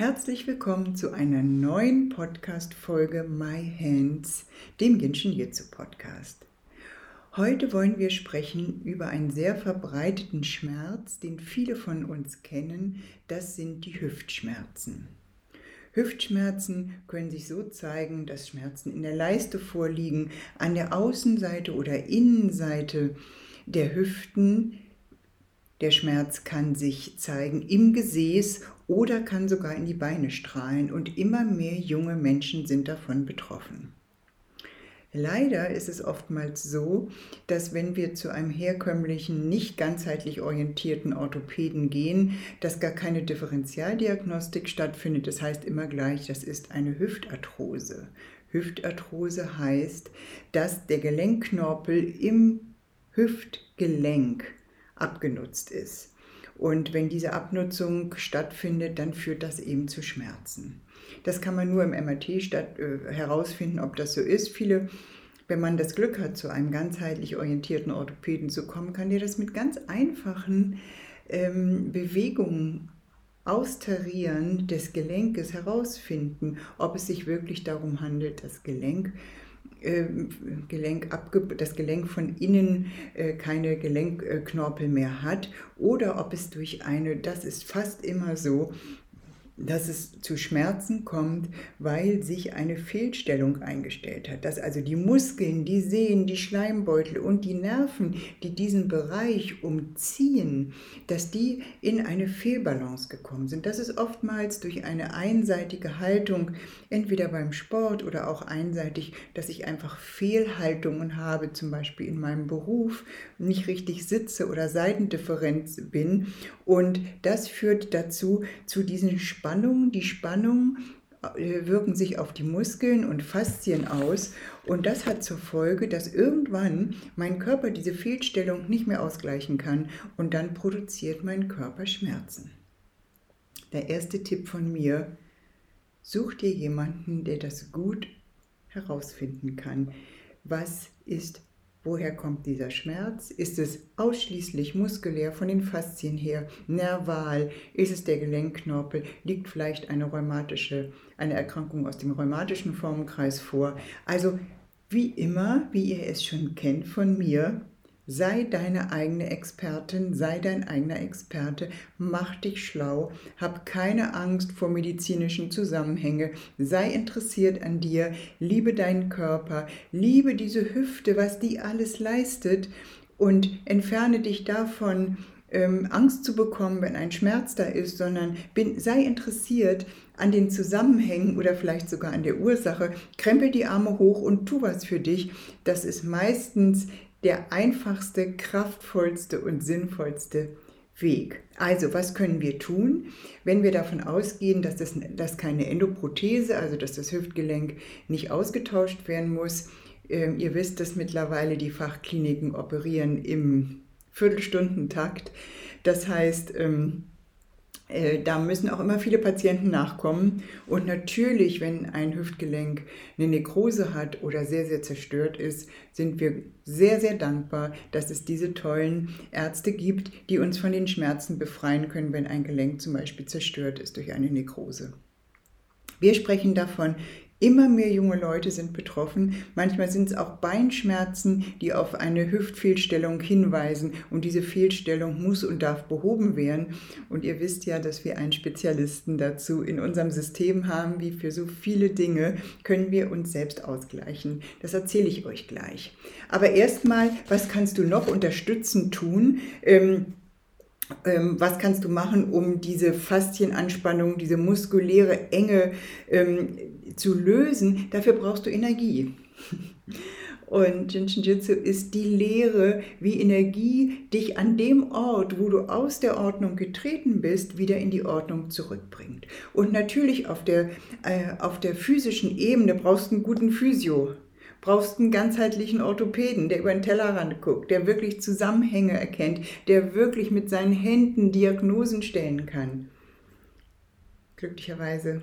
Herzlich willkommen zu einer neuen Podcast-Folge My Hands, dem Genshin Jitsu Podcast. Heute wollen wir sprechen über einen sehr verbreiteten Schmerz, den viele von uns kennen. Das sind die Hüftschmerzen. Hüftschmerzen können sich so zeigen, dass Schmerzen in der Leiste vorliegen, an der Außenseite oder Innenseite der Hüften. Der Schmerz kann sich zeigen im Gesäß oder kann sogar in die Beine strahlen und immer mehr junge Menschen sind davon betroffen. Leider ist es oftmals so, dass wenn wir zu einem herkömmlichen, nicht ganzheitlich orientierten Orthopäden gehen, dass gar keine Differentialdiagnostik stattfindet. Das heißt immer gleich, das ist eine Hüftarthrose. Hüftarthrose heißt, dass der Gelenkknorpel im Hüftgelenk abgenutzt ist. Und wenn diese Abnutzung stattfindet, dann führt das eben zu Schmerzen. Das kann man nur im MRT statt, äh, herausfinden, ob das so ist. Viele, wenn man das Glück hat, zu einem ganzheitlich orientierten Orthopäden zu kommen, kann dir das mit ganz einfachen ähm, Bewegungen Austarieren des Gelenkes herausfinden, ob es sich wirklich darum handelt, das Gelenk ähm, Gelenk abge das Gelenk von innen äh, keine Gelenkknorpel mehr hat. Oder ob es durch eine, das ist fast immer so, dass es zu Schmerzen kommt, weil sich eine Fehlstellung eingestellt hat. Dass also die Muskeln, die Sehnen, die Schleimbeutel und die Nerven, die diesen Bereich umziehen, dass die in eine Fehlbalance gekommen sind. Das ist oftmals durch eine einseitige Haltung, entweder beim Sport oder auch einseitig, dass ich einfach Fehlhaltungen habe, zum Beispiel in meinem Beruf, nicht richtig sitze oder Seitendifferenz bin. Und das führt dazu, zu diesen Spannungen, Spannung. Die Spannung äh, wirken sich auf die Muskeln und Faszien aus und das hat zur Folge, dass irgendwann mein Körper diese Fehlstellung nicht mehr ausgleichen kann und dann produziert mein Körper Schmerzen. Der erste Tipp von mir, such dir jemanden, der das gut herausfinden kann. Was ist Woher kommt dieser Schmerz? Ist es ausschließlich muskulär von den Faszien her, nerval? Ist es der Gelenkknorpel? Liegt vielleicht eine rheumatische, eine Erkrankung aus dem rheumatischen Formenkreis vor? Also wie immer, wie ihr es schon kennt von mir, Sei deine eigene Expertin, sei dein eigener Experte, mach dich schlau, hab keine Angst vor medizinischen Zusammenhängen, sei interessiert an dir, liebe deinen Körper, liebe diese Hüfte, was die alles leistet und entferne dich davon, ähm, Angst zu bekommen, wenn ein Schmerz da ist, sondern bin, sei interessiert an den Zusammenhängen oder vielleicht sogar an der Ursache. Krempel die Arme hoch und tu was für dich. Das ist meistens der einfachste, kraftvollste und sinnvollste Weg. Also, was können wir tun, wenn wir davon ausgehen, dass, das, dass keine Endoprothese, also dass das Hüftgelenk nicht ausgetauscht werden muss? Ähm, ihr wisst, dass mittlerweile die Fachkliniken operieren im Viertelstundentakt. Das heißt, ähm, äh, da müssen auch immer viele Patienten nachkommen. Und natürlich, wenn ein Hüftgelenk eine Nekrose hat oder sehr, sehr zerstört ist, sind wir sehr, sehr dankbar, dass es diese tollen Ärzte gibt, die uns von den Schmerzen befreien können, wenn ein Gelenk zum Beispiel zerstört ist durch eine Nekrose. Wir sprechen davon, Immer mehr junge Leute sind betroffen. Manchmal sind es auch Beinschmerzen, die auf eine Hüftfehlstellung hinweisen. Und diese Fehlstellung muss und darf behoben werden. Und ihr wisst ja, dass wir einen Spezialisten dazu in unserem System haben, wie für so viele Dinge können wir uns selbst ausgleichen. Das erzähle ich euch gleich. Aber erstmal, was kannst du noch unterstützend tun? Ähm, ähm, was kannst du machen, um diese Faszienanspannung, diese muskuläre Enge ähm, zu lösen? Dafür brauchst du Energie. Und Jinshinjutsu ist die Lehre, wie Energie dich an dem Ort, wo du aus der Ordnung getreten bist, wieder in die Ordnung zurückbringt. Und natürlich auf der, äh, auf der physischen Ebene brauchst du einen guten Physio brauchst einen ganzheitlichen Orthopäden, der über den Tellerrand guckt, der wirklich Zusammenhänge erkennt, der wirklich mit seinen Händen Diagnosen stellen kann. Glücklicherweise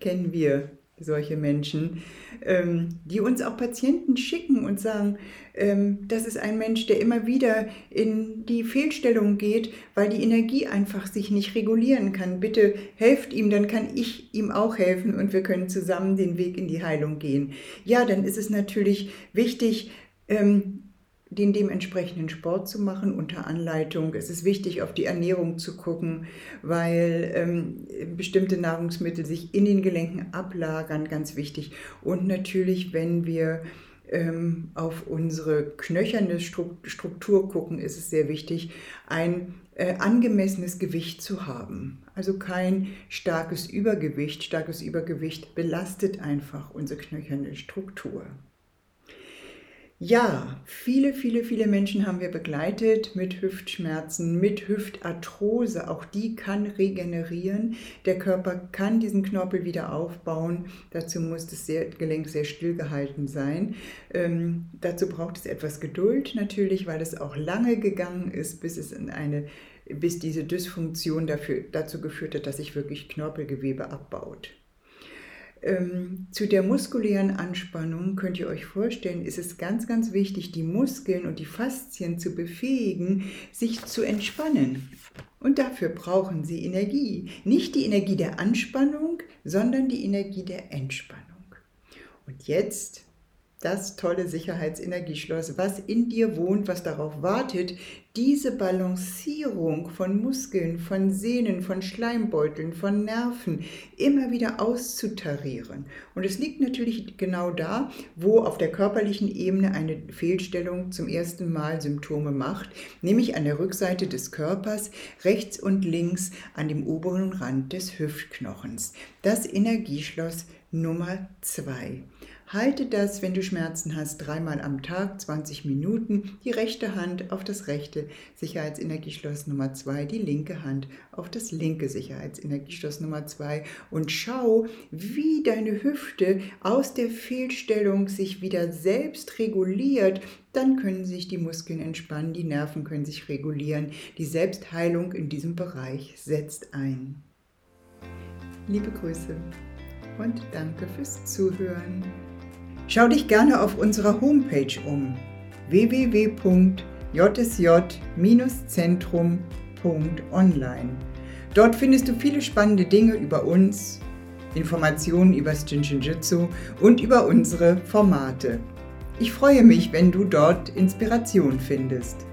kennen wir solche Menschen, ähm, die uns auch Patienten schicken und sagen, ähm, das ist ein Mensch, der immer wieder in die Fehlstellung geht, weil die Energie einfach sich nicht regulieren kann. Bitte helft ihm, dann kann ich ihm auch helfen und wir können zusammen den Weg in die Heilung gehen. Ja, dann ist es natürlich wichtig, ähm, den dementsprechenden Sport zu machen unter Anleitung. Es ist wichtig, auf die Ernährung zu gucken, weil ähm, bestimmte Nahrungsmittel sich in den Gelenken ablagern, ganz wichtig. Und natürlich, wenn wir ähm, auf unsere knöcherne Struktur gucken, ist es sehr wichtig, ein äh, angemessenes Gewicht zu haben. Also kein starkes Übergewicht. Starkes Übergewicht belastet einfach unsere knöcherne Struktur. Ja, viele, viele, viele Menschen haben wir begleitet mit Hüftschmerzen, mit Hüftarthrose. Auch die kann regenerieren. Der Körper kann diesen Knorpel wieder aufbauen. Dazu muss das Gelenk sehr stillgehalten sein. Ähm, dazu braucht es etwas Geduld natürlich, weil es auch lange gegangen ist, bis es in eine bis diese Dysfunktion dafür, dazu geführt hat, dass sich wirklich Knorpelgewebe abbaut. Ähm, zu der muskulären Anspannung könnt ihr euch vorstellen, ist es ganz, ganz wichtig, die Muskeln und die Faszien zu befähigen, sich zu entspannen. Und dafür brauchen sie Energie. Nicht die Energie der Anspannung, sondern die Energie der Entspannung. Und jetzt das tolle Sicherheitsenergieschloss, was in dir wohnt, was darauf wartet, diese Balancierung von Muskeln, von Sehnen, von Schleimbeuteln, von Nerven immer wieder auszutarieren. Und es liegt natürlich genau da, wo auf der körperlichen Ebene eine Fehlstellung zum ersten Mal Symptome macht, nämlich an der Rückseite des Körpers, rechts und links an dem oberen Rand des Hüftknochens. Das Energieschloss Nummer zwei. Halte das, wenn du Schmerzen hast, dreimal am Tag, 20 Minuten, die rechte Hand auf das rechte Sicherheitsenergieschloss Nummer 2, die linke Hand auf das linke Sicherheitsenergieschloss Nummer 2 und schau, wie deine Hüfte aus der Fehlstellung sich wieder selbst reguliert. Dann können sich die Muskeln entspannen, die Nerven können sich regulieren. Die Selbstheilung in diesem Bereich setzt ein. Liebe Grüße und danke fürs Zuhören. Schau dich gerne auf unserer Homepage um www.jsj-zentrum.online. Dort findest du viele spannende Dinge über uns, Informationen über das Jinshinjutsu und über unsere Formate. Ich freue mich, wenn du dort Inspiration findest.